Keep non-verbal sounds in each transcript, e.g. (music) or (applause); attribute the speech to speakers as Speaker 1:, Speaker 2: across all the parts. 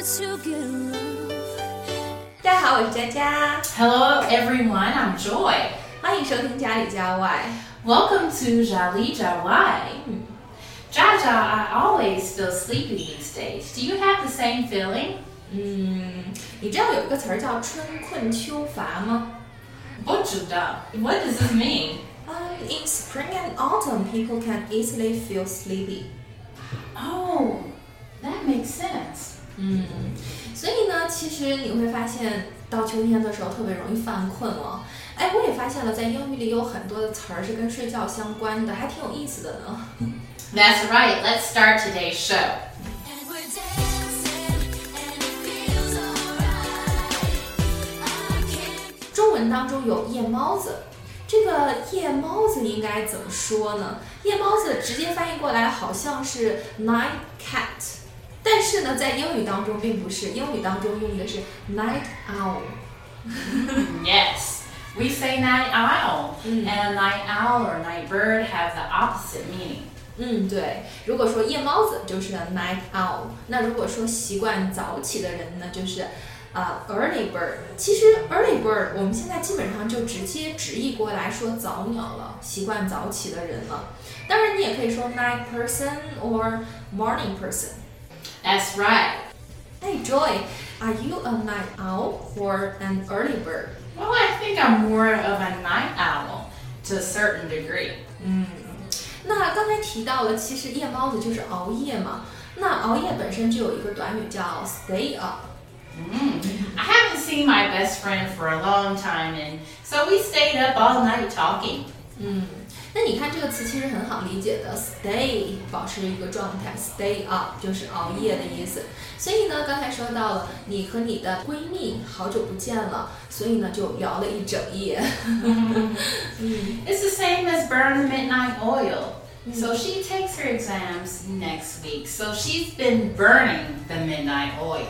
Speaker 1: to get love.
Speaker 2: 大家好，我是佳佳，
Speaker 3: Hello everyone, I'm Joy.
Speaker 2: 欢迎收听家里家外。
Speaker 3: Welcome to Jali Jawai. Jaja, I always feel sleepy these days. Do you have the same feeling?
Speaker 2: 嗯，你知道有一个词儿叫春困秋乏吗？
Speaker 3: What does this mean?
Speaker 2: Um, in spring and autumn, people can easily feel sleepy.
Speaker 3: Oh, that makes sense.
Speaker 2: 嗯，所以呢，其实你会发现到秋天的时候特别容易犯困哦。哎，我也发现了，在英语里有很多的词儿是跟睡觉相关的，还挺有意思的呢。
Speaker 3: That's right. Let's start today's show.
Speaker 1: And we're dancing, and it feels alright. I can't
Speaker 2: 中文当中有夜猫子，这个夜猫子应该怎么说呢？夜猫子直接翻译过来好像是 night cat，但是呢，在英语当中并不是，英语当中用的是 night owl。
Speaker 3: Yes. (laughs) We say night owl,
Speaker 2: Mm.
Speaker 3: and night owl or night bird have the opposite meaning.
Speaker 2: 嗯，对。如果说夜猫子就是 night owl，那如果说习惯早起的人呢，就是啊、early bird。其实 early bird 我们现在基本上就直接直译过来说早鸟了，习惯早起的人了。当然，你也可以说 night person or morning person。
Speaker 3: That's right.
Speaker 2: Hey Joy, are you a night owl or an early bird?
Speaker 3: Well, I think I'm more of a night owl to a certain degree.
Speaker 2: 那刚才提到了，其实夜猫子就是熬夜嘛。那熬夜本身就有一个短语叫 stay up。
Speaker 3: I haven't seen my best friend for a long time, and so we stayed up all night talking.
Speaker 2: 嗯， 那你看这个词其实很好理解的，stay 保持一个状态，stay up 就是熬夜的意思。所以呢，刚才说到了你和你的闺蜜好久不见了，所以呢就聊了一整夜。
Speaker 3: It's the same as burn midnight oil. So she takes her exams next week. So she's been burning the midnight oil.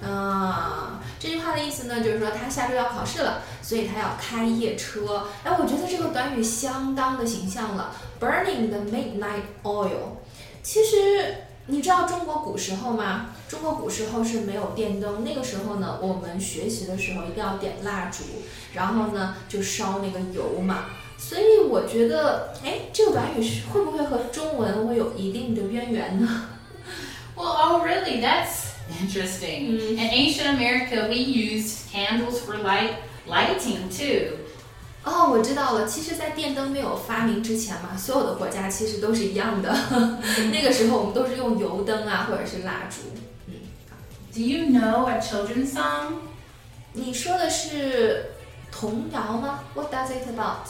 Speaker 2: 啊， 这句话的意思呢，就是说他下周要考试了，所以他要开夜车。哎，我觉得这个短语相当的形象了，burning the midnight oil。其实你知道中国古时候吗？中国古时候是没有电灯，那个时候呢，我们学习的时候一定要点蜡烛，然后呢就烧那个油嘛。所以我觉得，哎，这个短语是会不会和中文会有一定的渊源呢
Speaker 3: ？Well, oh, really? That's interesting. In ancient America, we used candles for light lighting too.
Speaker 2: 哦，我知道了。其实，在电灯没有发明之前嘛，所有的国家其实都是一样的。那个时候，我们都是用油灯啊，或者是蜡烛。
Speaker 3: Do (laughs) you know a children's song?
Speaker 2: 你说的是童谣吗？What does it about？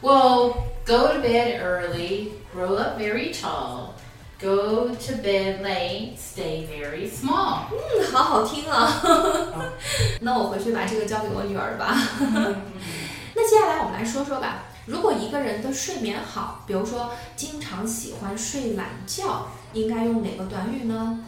Speaker 3: Well, go to bed early, grow up very tall. Go to bed late, stay very small.
Speaker 2: 嗯，好好听啊。(laughs) 那我回去把这个交给我女儿吧。那接下来我们来说说吧，如果一个人的睡眠好，比如说经常喜欢睡懒觉，应该用哪个短语呢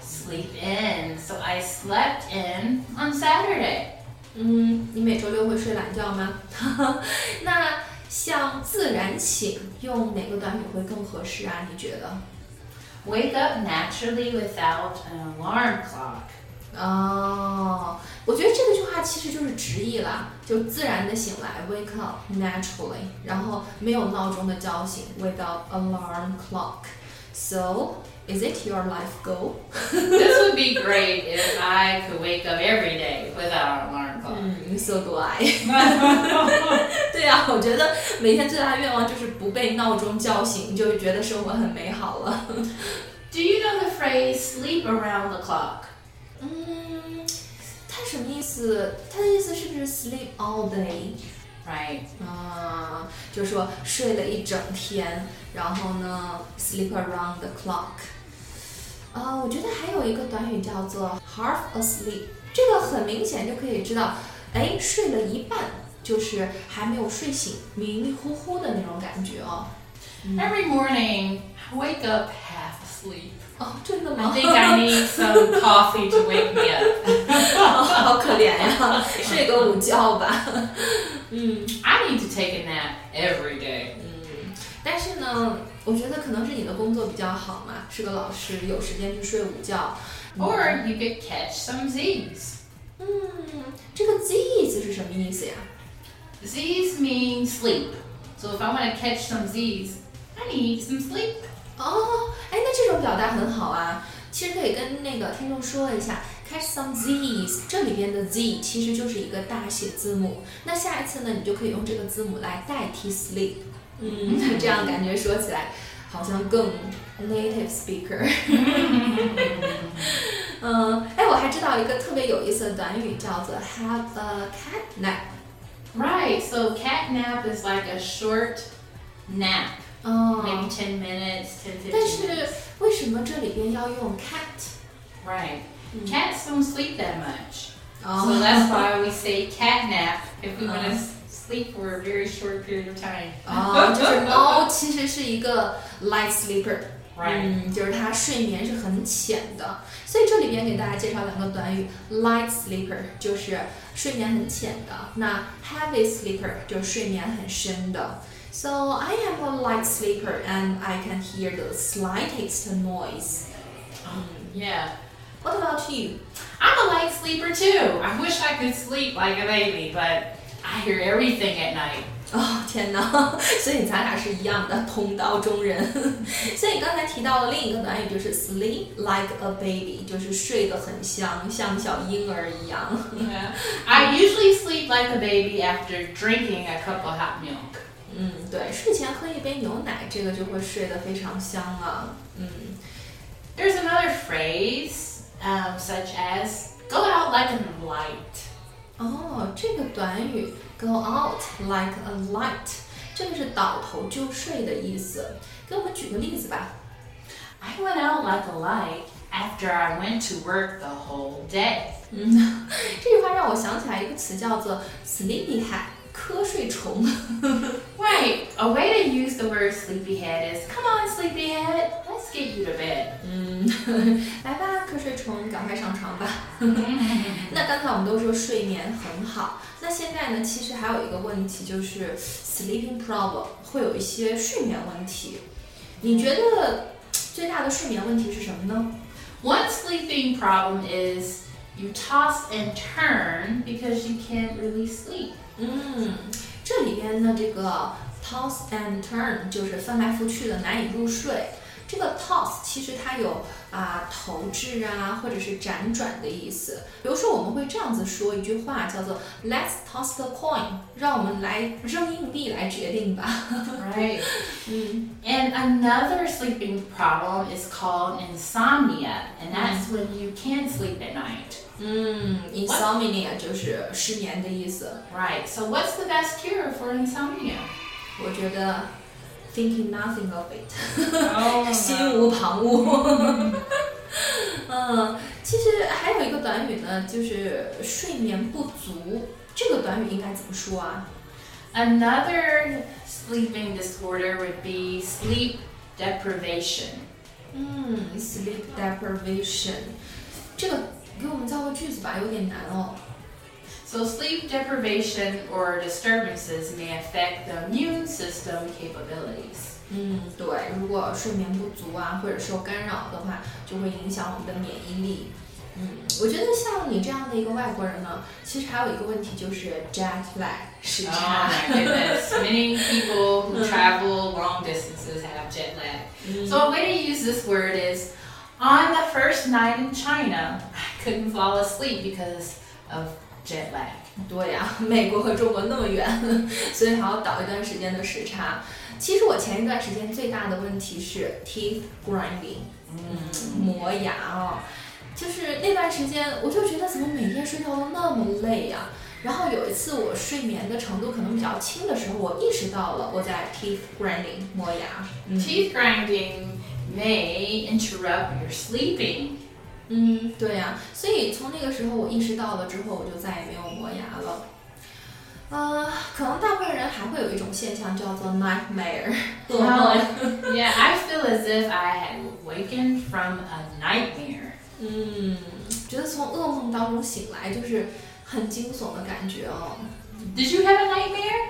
Speaker 3: ？Sleep in. So I slept in on Saturday.
Speaker 2: 嗯，你每周六会睡懒觉吗？(laughs) 那像自然醒用哪个短语会更合适啊？你觉得
Speaker 3: ？Wake up naturally without an alarm clock.
Speaker 2: 哦，我觉得这个句话其实就是直译啦，就自然的醒来，wake up naturally，然后没有闹钟的叫醒，without alarm clock。So is it your life goal？
Speaker 3: this would be (laughs) great if I could wake up every day without an alarm clock.
Speaker 2: 嗯，so do I。(laughs) 对啊，我觉得每天最大的愿望就是不被闹钟叫醒，就会觉得生活很美好了。
Speaker 3: Do you know the phrase sleep around the clock?
Speaker 2: 嗯，它什么意思？它的意思是不是 sleep all day？
Speaker 3: Right.
Speaker 2: 啊，就是说睡了一整天，然后呢，sleep around the clock。 啊，我觉得还有一个短语叫做 half asleep，这个很明显就可以知道，哎，睡了一半，就是还没有睡醒，迷迷糊糊的那种感觉哦。
Speaker 3: Every morning, I wake up half asleep.
Speaker 2: 哦，真的
Speaker 3: I
Speaker 2: 吗？
Speaker 3: think I need some (laughs) coffee to wake me up. (laughs)
Speaker 2: 好可怜呀，睡个午觉吧。嗯
Speaker 3: I need to take a nap every day.
Speaker 2: 嗯，但是呢，我觉得可能是你的工作比较好嘛，是个老师，有时间去睡午觉。
Speaker 3: Or you could catch some Z's.
Speaker 2: 嗯，这个 Z's 是什么意思呀
Speaker 3: ？Z's mean sleep. So if I want to catch some Z's, I need some sleep.
Speaker 2: 哦，哎，那这种表达很好啊。其实可以跟那个听众说一下，catch some Z's，这里边的 Z 其实就是一个大写字母。那下一次呢，你就可以用这个字母来代替 sleep。嗯，这样感觉说起来好像更 native speaker。嗯，哎，我还知道一个特别有意思的短语，叫做 have a cat nap。
Speaker 3: Right. So cat nap is like a short nap,
Speaker 2: 哦
Speaker 3: maybe 10 minutes, 10,
Speaker 2: 但
Speaker 3: 15
Speaker 2: 是
Speaker 3: minutes.
Speaker 2: 为什么这里边要用 cat？
Speaker 3: Right.
Speaker 2: Mm.
Speaker 3: Cats don't sleep that much.
Speaker 2: 哦
Speaker 3: So that's why we say cat nap if we want
Speaker 2: Uh.
Speaker 3: to (laughs) sleep for a very short period of time.
Speaker 2: 哦，(laughs) 就是猫其实是一个 light sleeper，
Speaker 3: Right.
Speaker 2: 嗯，就是它睡眠是很浅的。所以这里边给大家介绍两个短语，light sleeper 就是睡眠很浅的，那 heavy sleeper 就是睡眠很深的。So I am a light sleeper and I can hear the slightest noise.
Speaker 3: Yeah.
Speaker 2: What about you?
Speaker 3: I'm a light sleeper too. I wish I could sleep like a baby, but I hear everything at night.
Speaker 2: 哦，天哪！所以咱俩是一样的，同道中人。所以刚才提到了另一个短语，就是 sleep like a baby，就是睡得很香，像小婴儿一样。
Speaker 3: Yeah. I usually sleep like a baby after drinking a cup of hot milk.
Speaker 2: 嗯，对，睡前喝一杯牛奶，这个就会睡得非常香啊。嗯，
Speaker 3: There's another phrase, um, such as go out like a light.
Speaker 2: 哦，这个短语 go out like a light，这个是倒头就睡的意思。给我们举个例子吧。
Speaker 3: I went out like a light after I went to work the whole day.
Speaker 2: 嗯，这句话让我想起来一个词，叫做 sleepyhead，瞌睡虫。
Speaker 3: Right. (laughs) A way to use the word sleepyhead is come on, sleepyhead, Let's get you to bed.
Speaker 2: 嗯，来吧，瞌睡虫，赶快上床吧。那刚才我们都说睡眠很好，那现在呢，其实还有一个问题就是 sleeping problem，会有一些睡眠问题。你觉得最大的睡眠问题是什么呢
Speaker 3: ？One sleeping problem is you toss and turn because you can't really sleep.
Speaker 2: 嗯，这里边的这个 toss and turn 就是翻来覆去的难以入睡。这个 toss 其实它有啊投掷啊，或者是辗转的意思。比如说，我们会这样子说一句话，叫做 "Let's toss the coin"，让我们来扔硬币来决定吧。
Speaker 3: Right.
Speaker 2: 嗯 (laughs)
Speaker 3: And another sleeping problem is called insomnia, and that's when you can't sleep at night.
Speaker 2: 嗯，insomnia 就是失眠的意思。
Speaker 3: Right. So what's the best cure for insomnia?
Speaker 2: 我觉得 thinking nothing of it。
Speaker 3: Oh, (laughs)
Speaker 2: 心无旁骛。嗯，其实还有一个短语呢，就是睡眠不足。这个短语应该怎么说啊？
Speaker 3: Another (laughs) sleeping disorder would be sleep deprivation.
Speaker 2: 嗯，sleep deprivation，这个给我们造个句子吧，有点难哦。
Speaker 3: So sleep deprivation or disturbances may affect the immune system capabilities.
Speaker 2: 嗯，对，如果睡眠不足啊，或者受干扰的话，就会影响我们的免疫力。嗯，我觉得像你这样的一个外国人呢，其实还有一个问题就是 jet lag 时
Speaker 3: Oh
Speaker 2: 差。
Speaker 3: my goodness. Many people who
Speaker 2: Mm.
Speaker 3: travel long distances have jet lag.
Speaker 2: 嗯
Speaker 3: So a way to use this word is on the first night in China, I couldn't fall asleep because of jet lag.
Speaker 2: 对呀、美国和中国那么远，所以还要倒一段时间的时差。其实我前一段时间最大的问题是 teeth grinding，嗯，磨牙哦，就是那段时间我就觉得怎么每天睡觉都那么累呀、然后有一次我睡眠的程度可能比较轻的时候，我意识到了我在 teeth grinding 磨牙。嗯
Speaker 3: Teeth grinding may interrupt your sleeping.
Speaker 2: 嗯，对呀、所以从那个时候我意识到了之后，我就再也没有磨牙了。呃，可能大部分人还会有一种现象叫做 nightmare，(laughs) 噩梦。
Speaker 3: yeah, I feel as if I had awakened from a nightmare.
Speaker 2: 嗯，觉得从噩梦当中醒来就是很惊悚的感觉哦。
Speaker 3: Did you have a nightmare?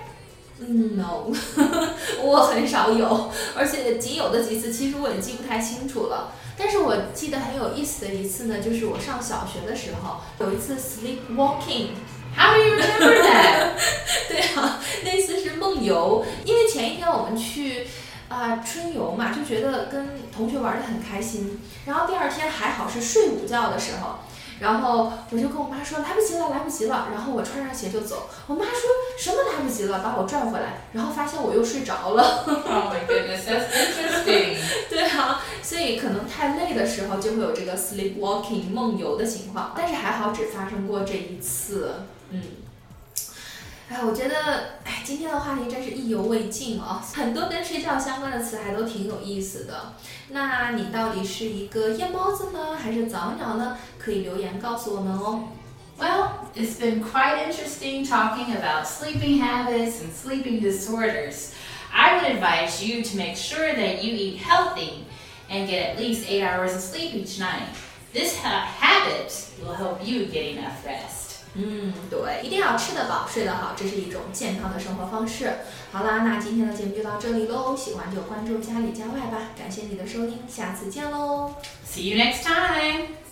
Speaker 2: 嗯，no，(laughs) 我很少有，而且仅有的几次，其实我也记不太清楚了。但是我记得很有意思的一次呢，就是我上小学的时候有一次
Speaker 3: sleepwalking，How (laughs) do you remember that? (laughs)
Speaker 2: 对啊，那次是梦游，因为前一天我们去啊、春游嘛，就觉得跟同学玩的很开心，然后第二天还好是睡午觉的时候。然后我就跟我妈说来不及了，来不及了。然后我穿上鞋就走。我妈说什么来不及了，把我拽回来。然后发现我又睡着了。
Speaker 3: Oh my goodness, that's interesting. (laughs)
Speaker 2: 对啊，所以可能太累的时候就会有这个 sleepwalking 梦游的情况，但是还好只发生过这一次。嗯，哎，我觉得，哎，今天的话题真是意犹未尽哦，很多跟睡觉相关的词还都挺有意思的。那你到底是一个夜猫子呢，还是早鸟呢？可以留言告诉我们哦。
Speaker 3: Well, it's been quite interesting talking about sleeping habits and sleeping disorders. I would advise you to make sure that you eat healthy and get at least eight hours of sleep each night. This ha- habit will help you get enough rest.
Speaker 2: 嗯，对，一定要吃得饱，睡得好，这是一种健康的生活方式。好啦，那今天的节目就到这里喽，喜欢就关注家里家外吧，感谢你的收听，下次见喽。
Speaker 3: See you next time.